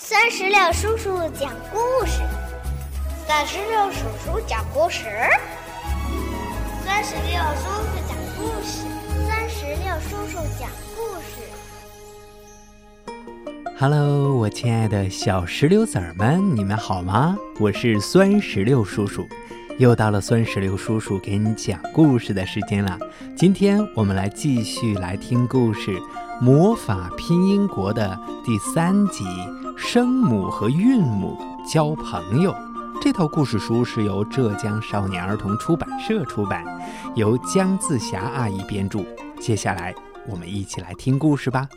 酸石榴叔叔讲故事，酸石榴叔叔讲故事，酸石榴叔叔讲故事，酸石榴叔叔讲故事。Hello，我亲爱的小石榴籽儿们，你们好吗？我是酸石榴叔叔，又到了酸石榴叔叔给你讲故事的时间了。今天我们来继续来听故事《魔法拼音国》的第三集。声母和韵母交朋友，这套故事书是由浙江少年儿童出版社出版，由姜自霞阿姨编著。接下来，我们一起来听故事吧。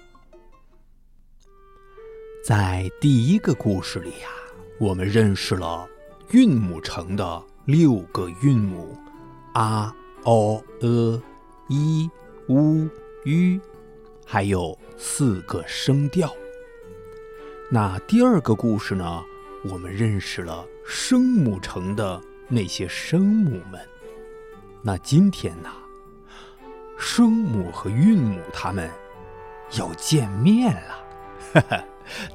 在第一个故事里呀，我们认识了韵母城的六个韵母：a、o、e、i、u、u，还有四个声调。那第二个故事呢？我们认识了声母城的那些声母们。那今天呢？声母和韵母他们要见面了。哈哈，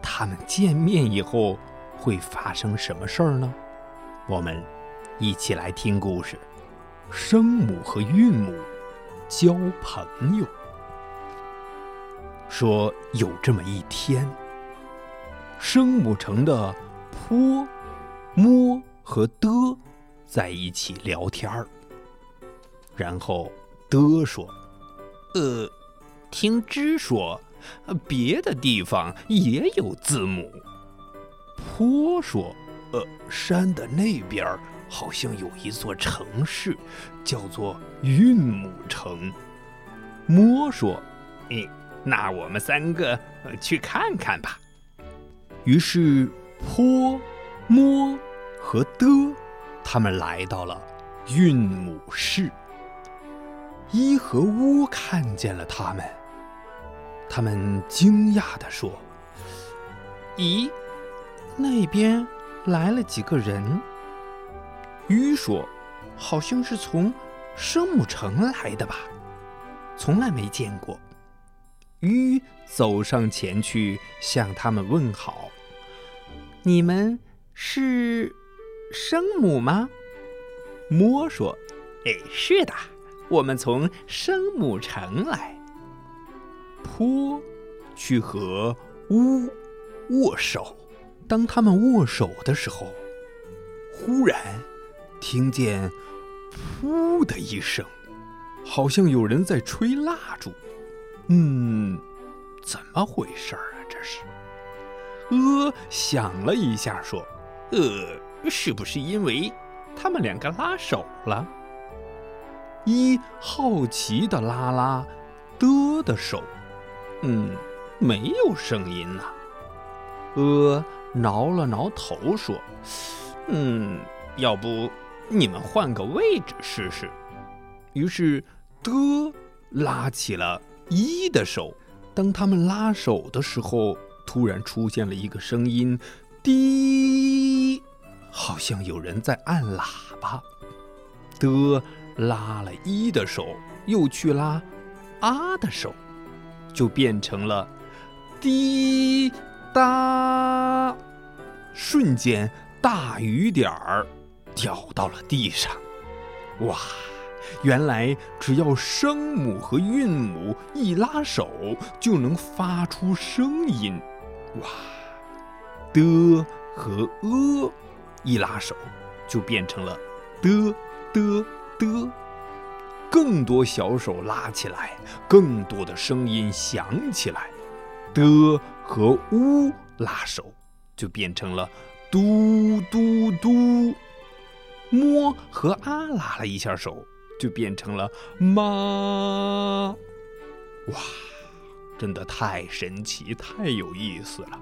他们见面以后会发生什么事儿呢？我们一起来听故事：声母和韵母交朋友。说有这么一天。声母城的坡、摸和的在一起聊天儿，然后的说：“呃，听之说，别的地方也有字母。”坡说：“呃，山的那边好像有一座城市，叫做韵母城。”摸说：“嗯，那我们三个去看看吧。”于是，坡、摸和的，他们来到了韵母市。一和乌看见了他们，他们惊讶地说：“咦，那边来了几个人？”鱼说：“好像是从生母城来的吧，从来没见过。”鱼走上前去向他们问好。你们是生母吗？摸说：“哎，是的，我们从生母城来。”坡去和乌握手。当他们握手的时候，忽然听见“噗”的一声，好像有人在吹蜡烛。嗯，怎么回事儿啊？这是。呃，想了一下，说：“呃，是不是因为他们两个拉手了？”一好奇的拉拉的的手，嗯，没有声音呐。呃，挠了挠头，说：“嗯，要不你们换个位置试试？”于是的拉起了一的手。当他们拉手的时候。突然出现了一个声音，滴，好像有人在按喇叭。的拉了一的手，又去拉啊的手，就变成了滴答。瞬间，大雨点儿掉到了地上。哇，原来只要声母和韵母一拉手，就能发出声音。哇，的和呃一拉手，就变成了的的的。更多小手拉起来，更多的声音响起来。的和呜拉手，就变成了嘟嘟嘟。摸和啊拉了一下手，就变成了妈。哇！真的太神奇，太有意思了。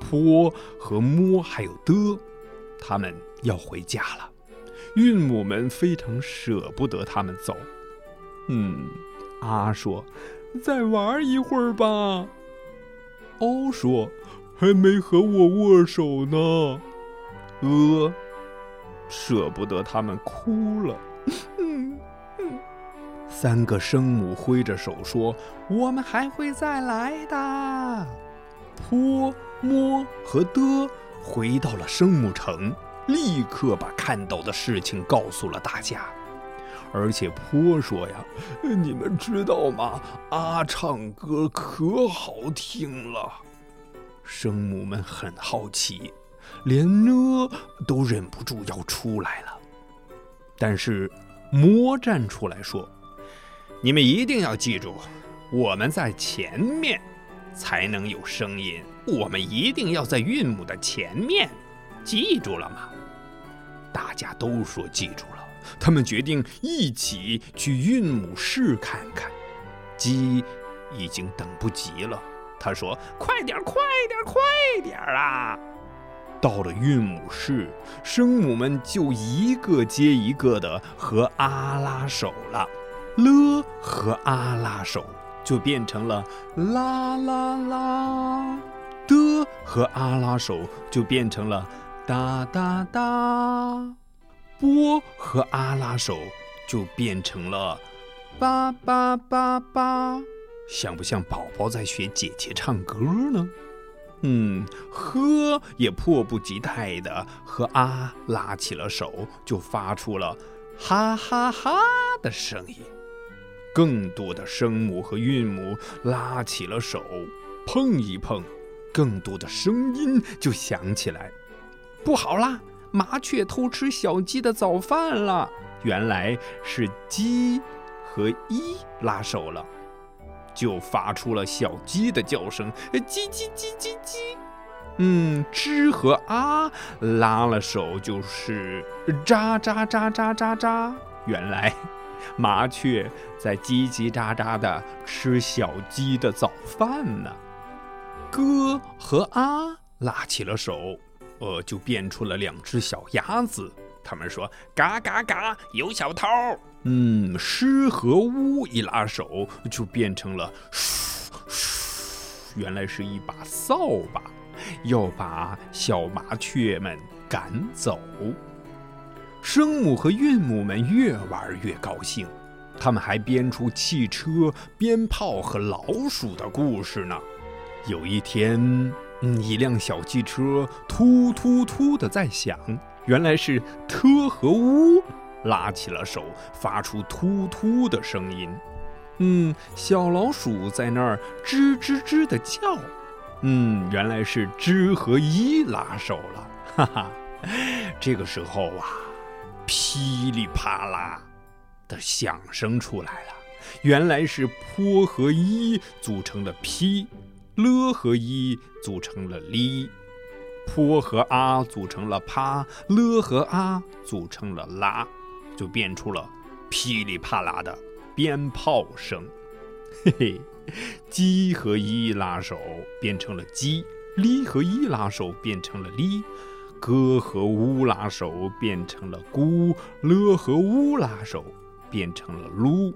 坡和摸还有的，他们要回家了。韵母们非常舍不得他们走。嗯，啊说：“再玩一会儿吧。”欧说：“还没和我握手呢。”呃，舍不得他们哭了。三个生母挥着手说：“我们还会再来的。”坡摸和的回到了生母城，立刻把看到的事情告诉了大家。而且坡说呀：“你们知道吗？阿唱歌可好听了。”生母们很好奇，连呢都忍不住要出来了。但是魔站出来说：“你们一定要记住，我们在前面才能有声音。我们一定要在韵母的前面，记住了吗？”大家都说记住了。他们决定一起去韵母室看看。鸡已经等不及了，他说：“快点，快点，快点啊！”到了韵母室，声母们就一个接一个的和啊拉手了，了和啊拉手就变成了啦啦啦，的和啊拉手就变成了哒哒哒。波和阿拉手就变成了叭叭叭叭，像不像宝宝在学姐姐唱歌呢？嗯，呵也迫不及待的和阿拉起了手，就发出了哈哈哈的声音。更多的声母和韵母拉起了手，碰一碰，更多的声音就响起来。不好啦！麻雀偷吃小鸡的早饭了，原来是鸡和一拉手了，就发出了小鸡的叫声，叽叽叽叽叽。嗯，吱和啊拉了手就是喳喳喳喳喳喳。原来麻雀在叽叽喳喳的吃小鸡的早饭呢。哥和啊拉起了手。呃，就变出了两只小鸭子。他们说：“嘎嘎嘎，有小偷！”嗯，诗和乌一拉手，就变成了，原来是一把扫把，要把小麻雀们赶走。声母和韵母们越玩越高兴，他们还编出汽车、鞭炮和老鼠的故事呢。有一天。一辆小汽车突突突的在响，原来是特和乌拉起了手，发出突突的声音。嗯，小老鼠在那儿吱吱吱的叫。嗯，原来是知和一拉手了。哈哈，这个时候啊，噼里啪啦的响声出来了，原来是坡和一组成了劈。了和一组成了哩，坡和啊组成了啪，了和啊组成了拉，就变出了噼里啪啦的鞭炮声。嘿嘿，鸡和一拉手变成了鸡，哩和一拉手变成了哩，哥和乌拉手变成了咕，了和乌拉手变成了噜。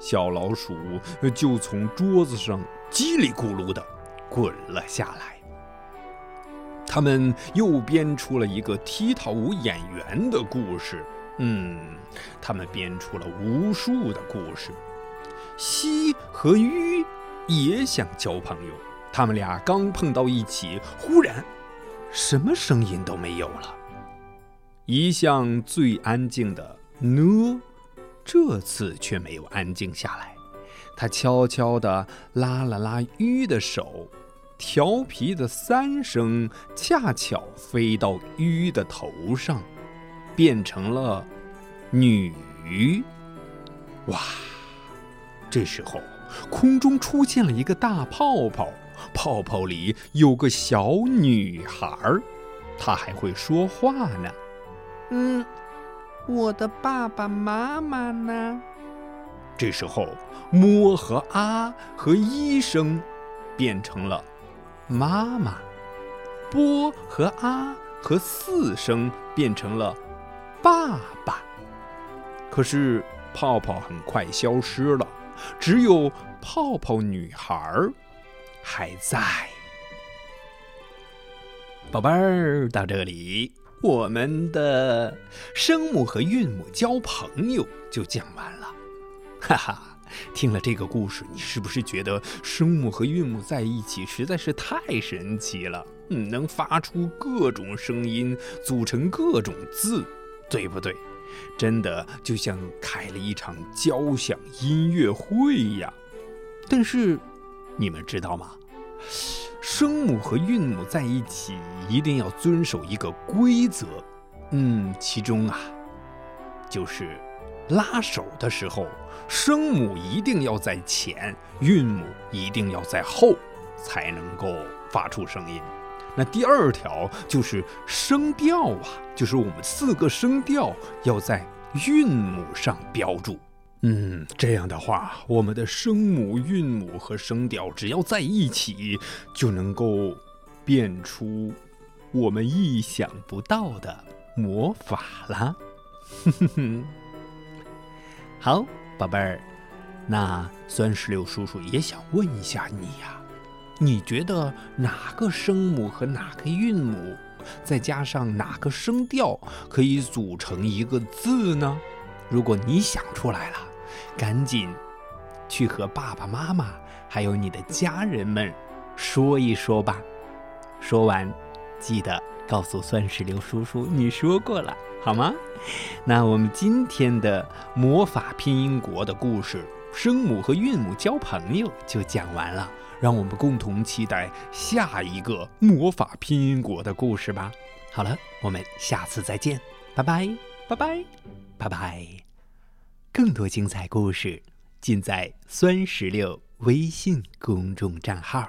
小老鼠就从桌子上叽里咕噜的滚了下来。他们又编出了一个踢踏舞演员的故事。嗯，他们编出了无数的故事。西和鱼也想交朋友，他们俩刚碰到一起，忽然什么声音都没有了。一向最安静的呢？这次却没有安静下来，他悄悄地拉了拉鱼的手，调皮的三声恰巧飞到鱼的头上，变成了女。哇！这时候空中出现了一个大泡泡，泡泡里有个小女孩儿，她还会说话呢。嗯。我的爸爸妈妈呢？这时候，摸和啊和医生变成了妈妈，波和啊和四声变成了爸爸。可是泡泡很快消失了，只有泡泡女孩儿还在。宝贝儿，到这里。我们的声母和韵母交朋友就讲完了，哈哈！听了这个故事，你是不是觉得声母和韵母在一起实在是太神奇了？嗯，能发出各种声音，组成各种字，对不对？真的就像开了一场交响音乐会呀。但是，你们知道吗？声母和韵母在一起一定要遵守一个规则，嗯，其中啊，就是拉手的时候，声母一定要在前，韵母一定要在后，才能够发出声音。那第二条就是声调啊，就是我们四个声调要在韵母上标注。嗯，这样的话，我们的声母、韵母和声调只要在一起，就能够变出我们意想不到的魔法啦！哼哼哼。好，宝贝儿，那酸石榴叔叔也想问一下你呀，你觉得哪个声母和哪个韵母，再加上哪个声调，可以组成一个字呢？如果你想出来了。赶紧去和爸爸妈妈还有你的家人们说一说吧。说完，记得告诉酸石榴叔叔你说过了，好吗？那我们今天的魔法拼音国的故事，声母和韵母交朋友就讲完了。让我们共同期待下一个魔法拼音国的故事吧。好了，我们下次再见，拜拜，拜拜，拜拜。更多精彩故事尽在酸石榴微信公众账号。